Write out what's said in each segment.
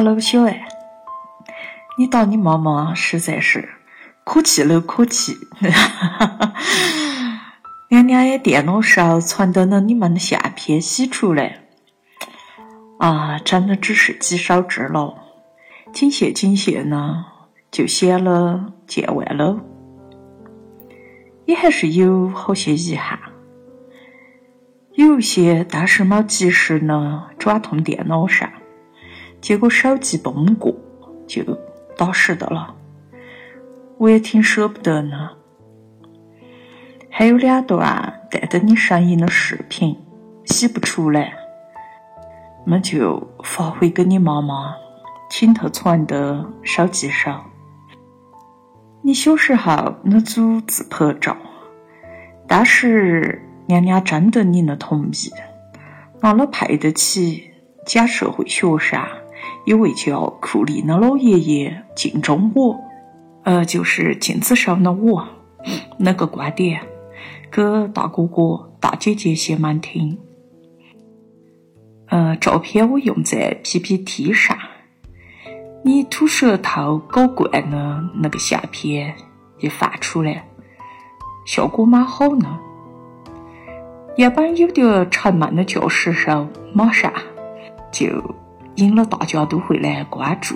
Hello，小爱，你打你妈妈实在是可气了，可气！娘娘的电脑上传到了你们的相片洗出来，啊，真的只是积少至了，紧些紧些呢，就显了见外了。也还是有好些遗憾，有一些当时没及时呢转通电脑上。结果手机崩过，就打湿的了。我也挺舍不得呢。还有两段带着你声音的视频洗不出来，那就发回给你妈妈，请她传的手机上。你小时候那组自拍照，当时娘娘征得你的同意，拿了配得起假社会学上。有位叫库里的老爷爷敬重我，呃，就是镜子上的我，那个观点，给大哥哥、大姐姐些们听。呃，照片我用在 PPT 上，你吐舌头搞怪的那个相片一发出来，效果蛮好呢。原本有点沉闷的教室上，马上就。引了大家都会来关注，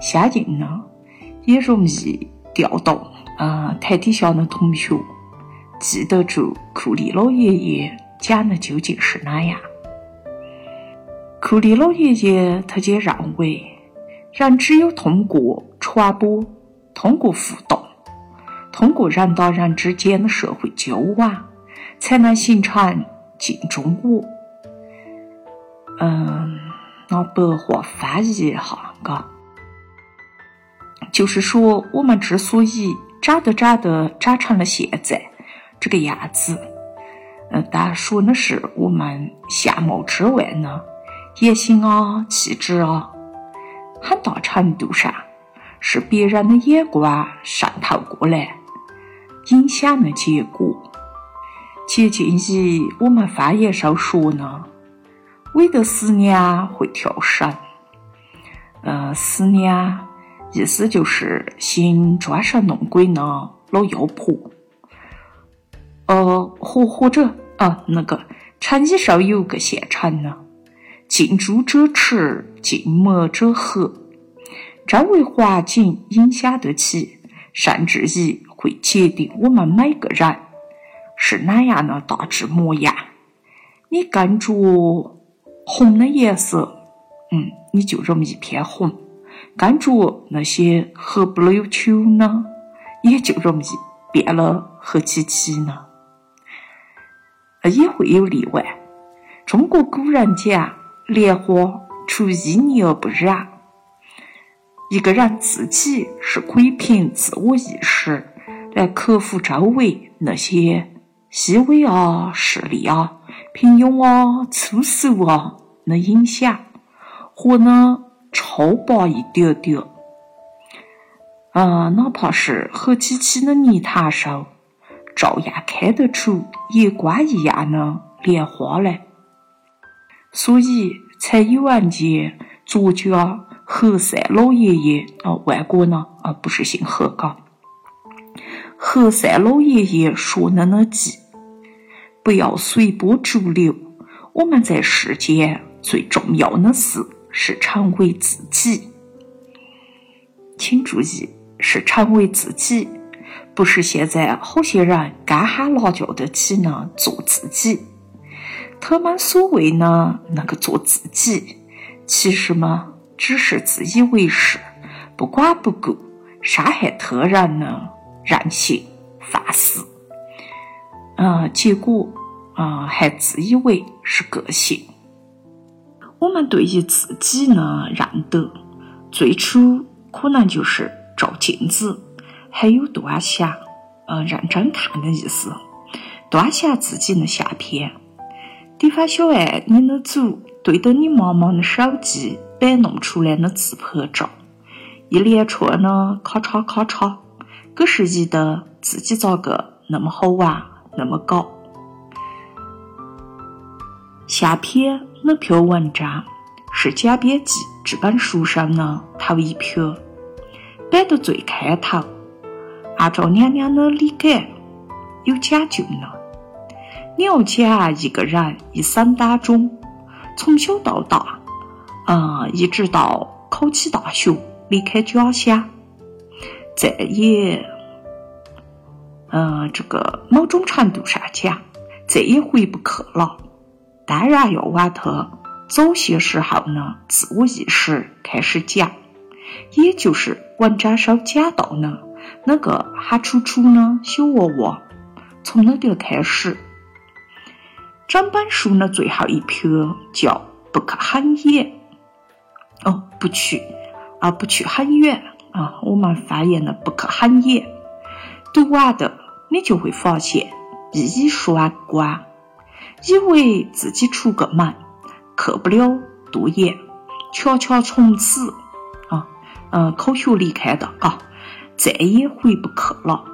相应呢也容易调动啊台底下的同学记得住库里老爷爷讲的究竟是哪样。库里老爷爷他就认为，人只有通过传播，通过互动，通过人与人之间的社会交往，才能形成镜中我。嗯。拿白话翻译一下，嘎，就是说，我们之所以长得长得长成了现在这个样子，嗯，当然说的是我们相貌之外呢，言行啊、气质啊，很大程度上是别人的眼光渗透过来影响的结果。接近于我们方言上说呢。为的思娘会跳绳，呃，思娘意思就是心装神弄鬼的老妖婆，呃，或或者啊，那个成衣上有个现成的，近朱者赤，近墨者黑，周围环境影响得起，甚至于会决定我们每个人是哪样的大致模样。你跟着。红的颜色，嗯，你就容易偏红；跟着那些黑不溜秋呢，也就容易变了黑漆漆呢。也会有例外。中国古人讲“莲花出淤泥而不染”，一个人自己是可以凭自我意识来克服周围那些细微啊、势力啊。平庸啊，粗俗啊的影响，活得超拔一点点。啊，哪怕是黑漆漆的泥潭上，照样开得出月光一样的莲花来。所以才有人见作家何塞老爷爷啊，外国呢啊，不是姓何嘎。何塞老爷爷说的那句。不要随波逐流。我们在世间最重要的事是成为自己。请注意，是成为自己，不是现在好些人干哈拿叫得起呢？做自己。他们所谓呢那个做自己，其实嘛，只是自以为是，不管不顾，伤害他人的任性放肆。嗯，结果。啊，还自以为是个性。我们对于自己呢认得，最初可能就是照镜子，还有端详，呃，认真看的意思，端详自己的相片。地方小爱，你的组对着你妈妈的手机摆弄出来的自拍照，一连串的咔嚓咔嚓，可是觉得自己咋个那么好玩，那么搞。下篇那篇文章是贾编辑这本书上呢，头一篇摆到最开头，按照娘娘的理解，有讲究呢。你要讲一个人一生当中，从小到大，嗯，一直到考起大学，离开家乡，再也，嗯，这个某种程度上讲，再也回不去了。当然要往他早些时候呢，自我意识开始讲，也就是文章上讲到呢，那个喊楚楚呢小娃娃，从那点开始。整本书呢最后一篇叫“不可很远”，哦，不去啊，不去很远啊，我们翻译的“不可很远”。读完的你就会发现一语双关，以为自己出个门。去不了多远，恰恰从此啊，嗯，口学离开的啊，再也回不去了。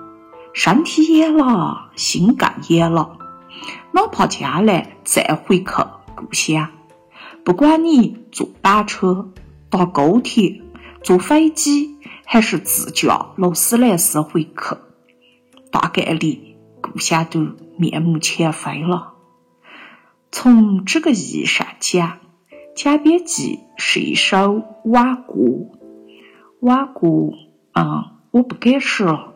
身体远了，心更远了。哪怕将来再回去故乡，不管你坐班车、搭高铁、坐飞机，还是自驾劳斯莱斯回去，大概率故乡都面目全非了。从这个意义上讲，《江边记》是一首挽歌。挽歌，嗯，我不解释了，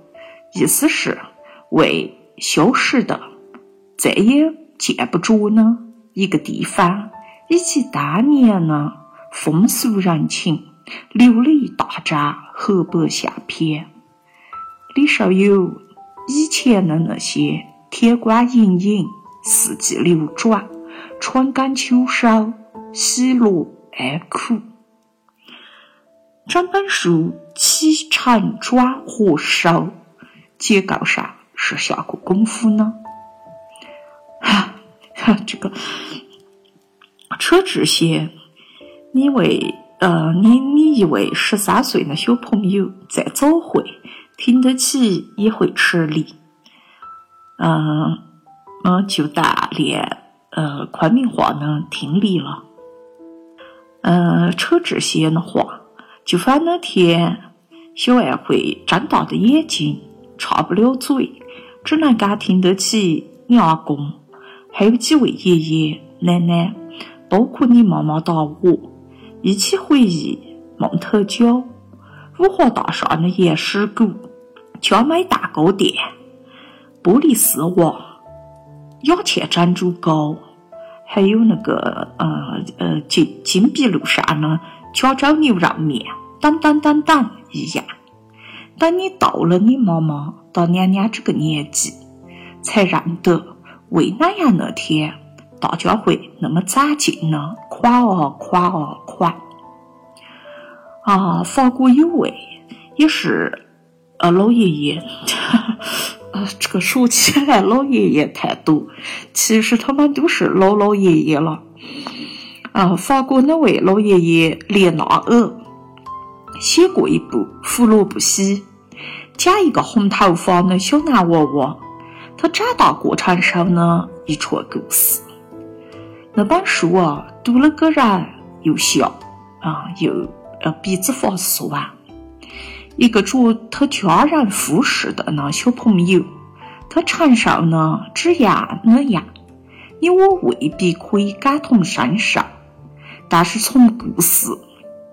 意思是为消失的、再也见不着呢一个地方，以及当年呢风俗人情，留了一大张黑白相片。里上有以前的那些天光隐隐，四季流转。春耕秋收，喜乐哀苦。整本书起承转合收，结构上是下过功夫呢。哈，哈，这个扯这些，你为呃，你你一位十三岁的小朋友在早会，听得起也会吃力。嗯嗯，就当练。呃，昆明话呢，听力了。呃，扯这些的话，就翻那天小爱会睁大的眼睛，插不了嘴，只能干听得起你阿公，还有几位爷爷奶奶，包括你妈妈打我，一起回忆梦特娇、五华大厦的岩石谷、佳美蛋糕店、玻璃丝袜。雅倩珍珠糕，还有那个呃呃金金碧路上的加州牛肉面，等等等等一样。等你到了你妈妈到娘娘这个年纪，才认得为哪样那天大家会那么攒劲呢？夸啊夸啊夸！啊，法国有位也是呃老爷爷。这个说起来老爷爷太多，其实他们都是老老爷爷了。啊，法国那位老爷爷列纳尔写过一部《胡萝卜西》，讲一个红头发的小男娃娃，他长大过程上呢一串故事。那本书啊，读了个人又笑啊，又呃鼻子发酸。一个做他家人护士的那小朋友，他承受呢这样那样，你我未必可以感同身受。但是从故事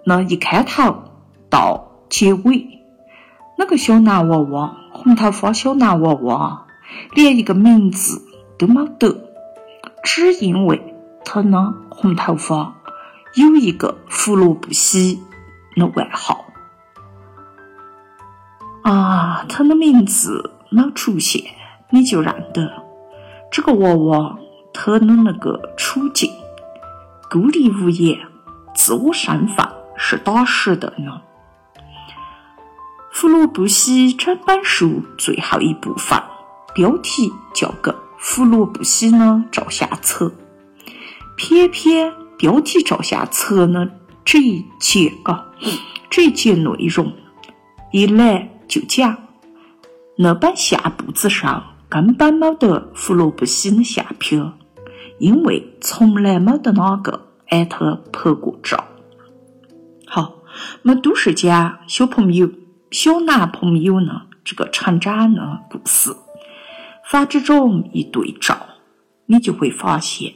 那一开头到结尾，那个小男娃娃，红头发小男娃娃，连一个名字都没得，只因为他那红头发有一个胡萝卜西的外号。啊，他的名字没出现，你就认得这个娃娃，他的那个处境，孤立无援，自我身份是打实的呢。胡萝卜西整本书最后一部分，标题叫个《胡萝卜西呢照相册》，偏偏标题照相册呢这一节啊，这一节内容一来。就讲，那本相簿子上根本没得胡萝卜西的相片，因为从来没得哪个挨他拍过照。么都是讲小朋友、小男朋友呢这个成长的故事。反之中一对照，你就会发现，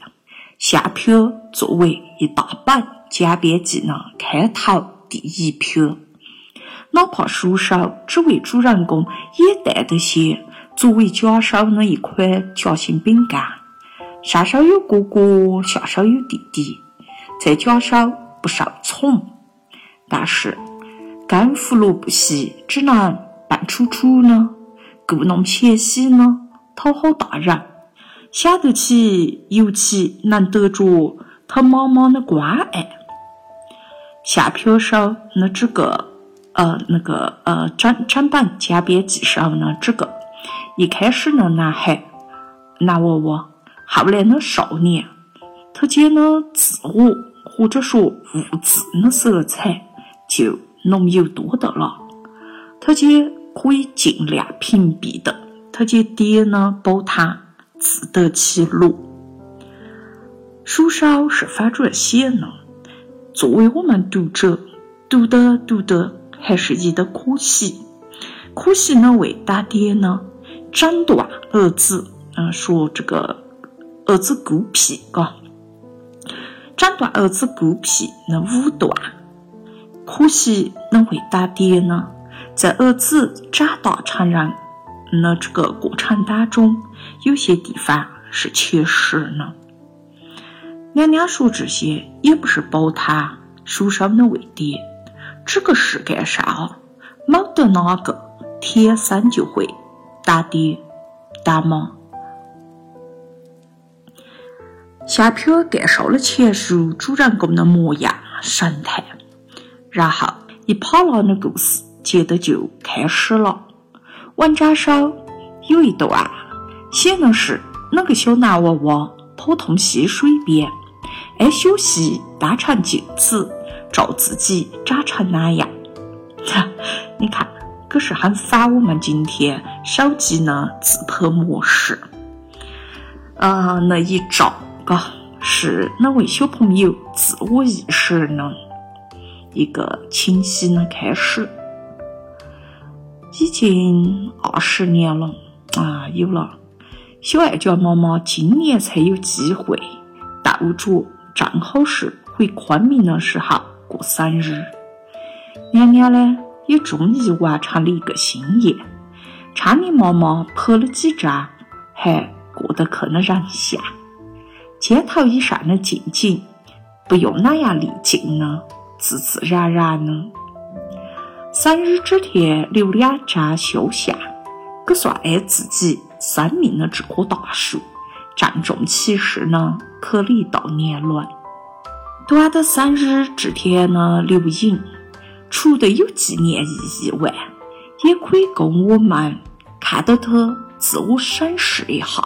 相片作为一大本简编记呢开头第一篇，哪怕书上只为主人公也带得些作为家手的一款夹心饼干，上手有哥哥，下手有弟弟，在家手不受宠，但是干胡萝卜稀只能扮楚楚呢，故弄玄虚呢。讨好大人，想得起，尤其能得着他妈妈的关爱。下篇手那这个呃那个呃整整本简编记上呢这个一开始的男孩男娃娃，后来的少年，他见了自我或者说物质的色彩就浓油多的了，他就可以尽量屏蔽的。他就爹呢，煲汤自得其乐。书上是反转写的，作为我们读者，读的读的还是觉得可惜。可惜呢，为大爹呢斩断儿子，嗯，说这个儿子孤僻，嘎，斩断儿子孤僻那武断。可惜能为大爹呢，在儿子长大成人。那这个过程当中，有些地方是缺失的。娘娘说这些也不是褒他书上的为爹。这个世界上，没得哪个天生就会当爹当妈。下篇介绍了前书主人公的模样神态，然后一跑浪的故事接着就开始了。文章上有一段，写的是那个小男娃娃跑通溪水边，爱小溪当成镜子，照自己长成那样。你看，可是很反我们今天手机的自拍模式。呃，那一照，嘎，是那位小朋友自我意识的一个清晰的开始。已经二十年了啊！有了，小爱家妈妈今年才有机会逗着，正好是回昆明的时候过生日。娘娘呢，也终于完成了一个心愿，昌妮妈妈拍了几张还过得去的人像，肩头以上的静静，不用那样历尽呢，自自然然的。生日这天留两张肖像，可算爱自己生命的这棵大树郑重其事呢，去了一道年轮。短的生日这天呢，留影，除了有纪念意义外，也可以供我们看到他自我审视一下，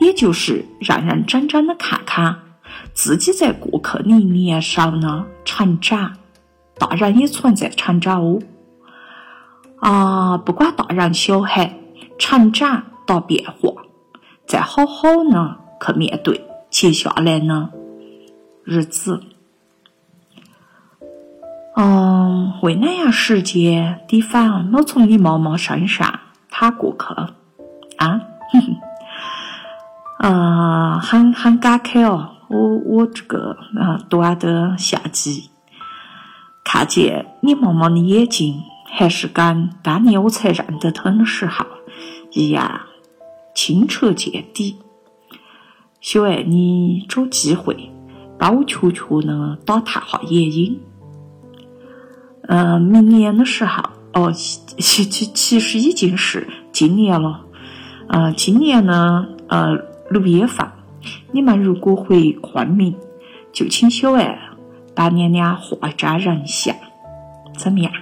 也就是认认真真的看看自己在过去的一年上呢成长。大人也存在成长哦，啊，不管大人小孩，成长大变化，再好好呢去面对接下来呢日子。嗯，为哪样时间地方没从你妈妈身上踏过去啊？啊，很很感慨哦，我我这个啊短的夏季。看见你妈妈的眼睛，还是跟当年我才认得她的时候一样清澈见底。小爱，你找机会帮我悄悄的打探下原因。嗯，明年的时候，哦，其其其实已经是今年了。嗯，今年呢，呃，六月份，你们如果回昆明，就请小爱。帮娘娘画一张人像，怎么样？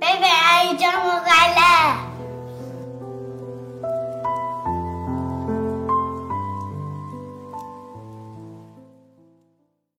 贝贝阿姨，生日快乐！